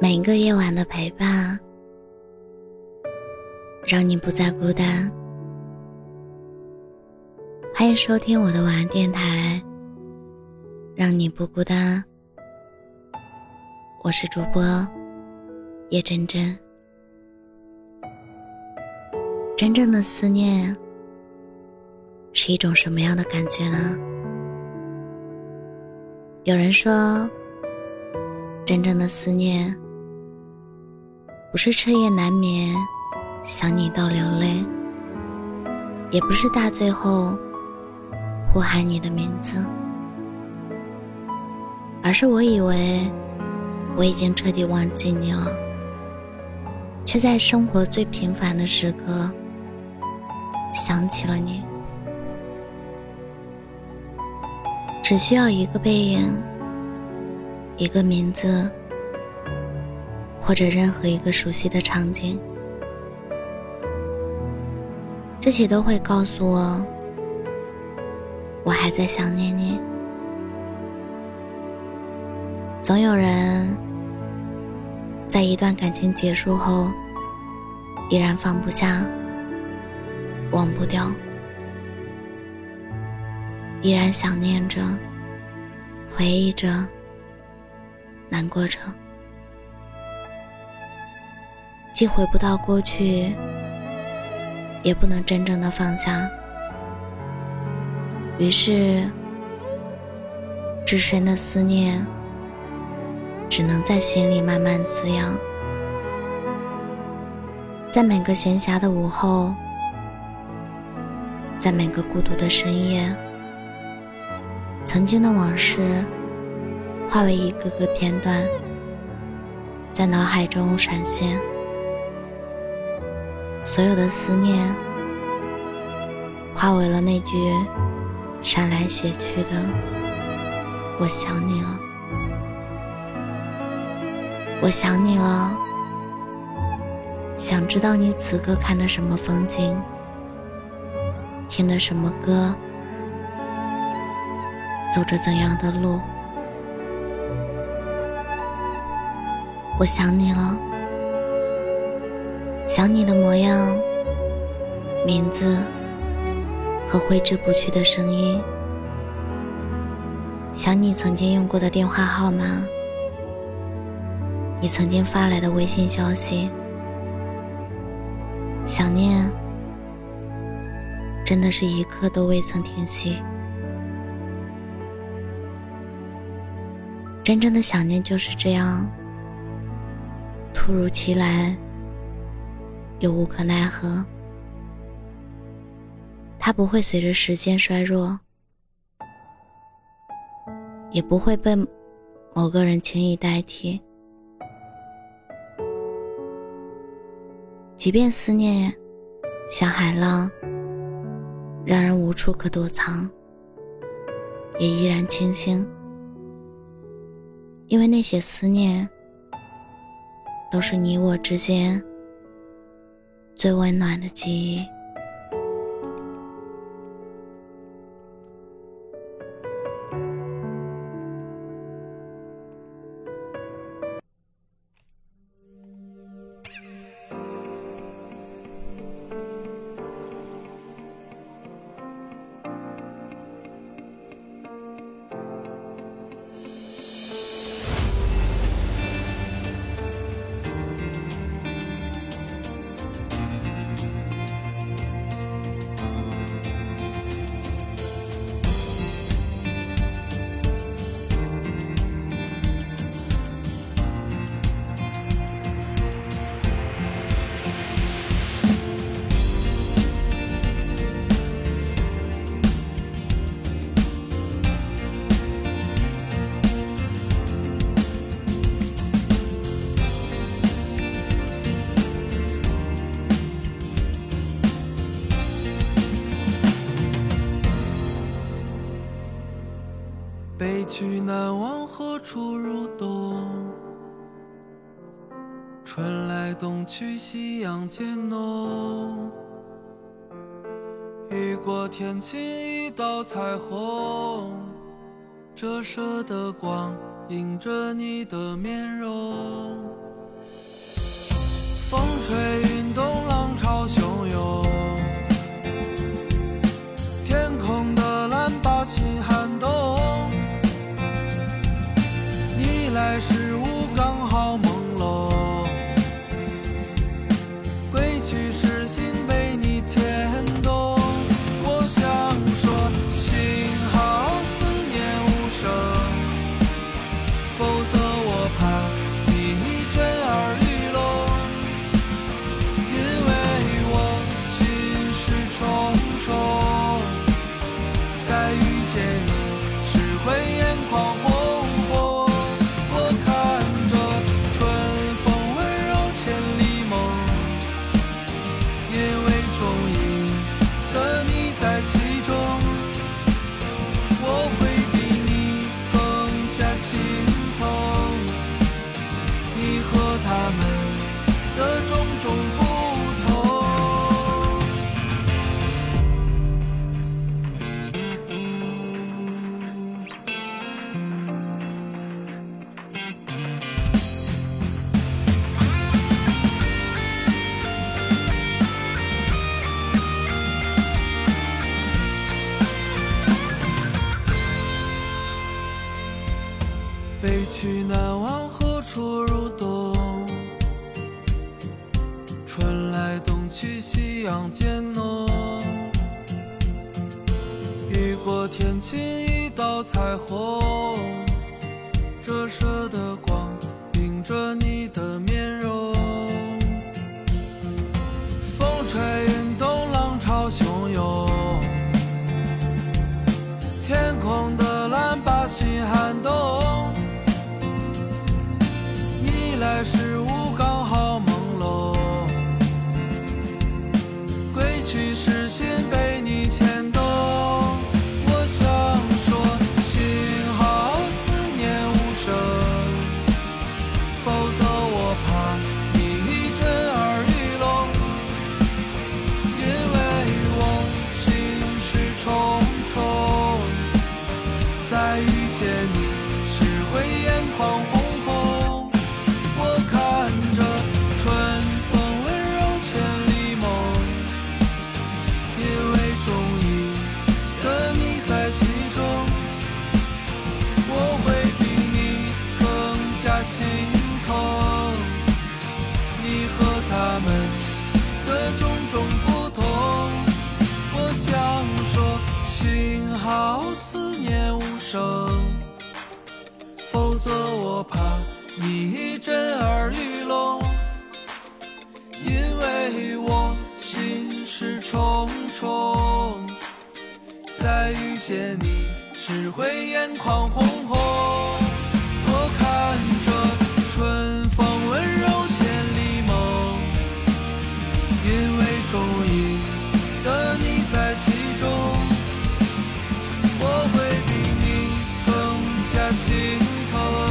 每一个夜晚的陪伴，让你不再孤单。欢迎收听我的晚安电台，让你不孤单。我是主播叶真真。真正的思念是一种什么样的感觉呢？有人说，真正的思念。不是彻夜难眠，想你到流泪，也不是大醉后呼喊你的名字，而是我以为我已经彻底忘记你了，却在生活最平凡的时刻想起了你。只需要一个背影，一个名字。或者任何一个熟悉的场景，这些都会告诉我，我还在想念你。总有人在一段感情结束后，依然放不下，忘不掉，依然想念着，回忆着，难过着。既回不到过去，也不能真正的放下，于是，至深的思念只能在心里慢慢滋养。在每个闲暇的午后，在每个孤独的深夜，曾经的往事化为一个个片段，在脑海中闪现。所有的思念，化为了那句闪来写去的“我想你了，我想你了”。想知道你此刻看的什么风景，听的什么歌，走着怎样的路。我想你了。想你的模样、名字和挥之不去的声音，想你曾经用过的电话号码，你曾经发来的微信消息，想念真的是一刻都未曾停息。真正的想念就是这样，突如其来。又无可奈何，它不会随着时间衰弱，也不会被某个人轻易代替。即便思念像海浪，让人无处可躲藏，也依然清醒，因为那些思念，都是你我之间。最温暖的记忆。北去南往何处如冬春来冬去夕阳渐浓雨过天晴一道彩虹折射的光映着你的面容。风吹雨们的种种不同。北去南。去夕阳渐浓雨过天晴一道彩虹。其实。你震耳欲聋，因为我心事重重。再遇见你，只会眼眶红红。我看着春风温柔千里梦，因为中意的你在其中，我会比你更加心疼。